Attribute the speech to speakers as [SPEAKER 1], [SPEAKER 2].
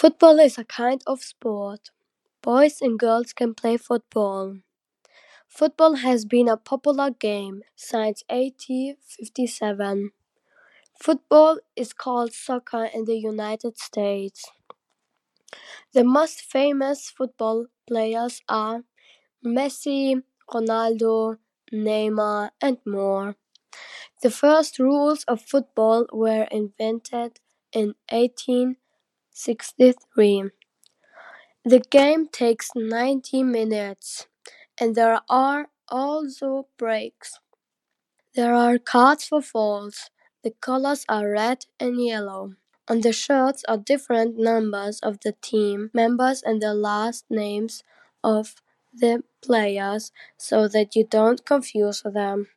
[SPEAKER 1] Football is a kind of sport. Boys and girls can play football. Football has been a popular game since 1857. Football is called soccer in the United States. The most famous football players are Messi, Ronaldo, Neymar, and more. The first rules of football were invented in 1863. The game takes 90 minutes, and there are also breaks. There are cards for fouls. The colors are red and yellow. On the shirts are different numbers of the team members and the last names of the players so that you don't confuse them.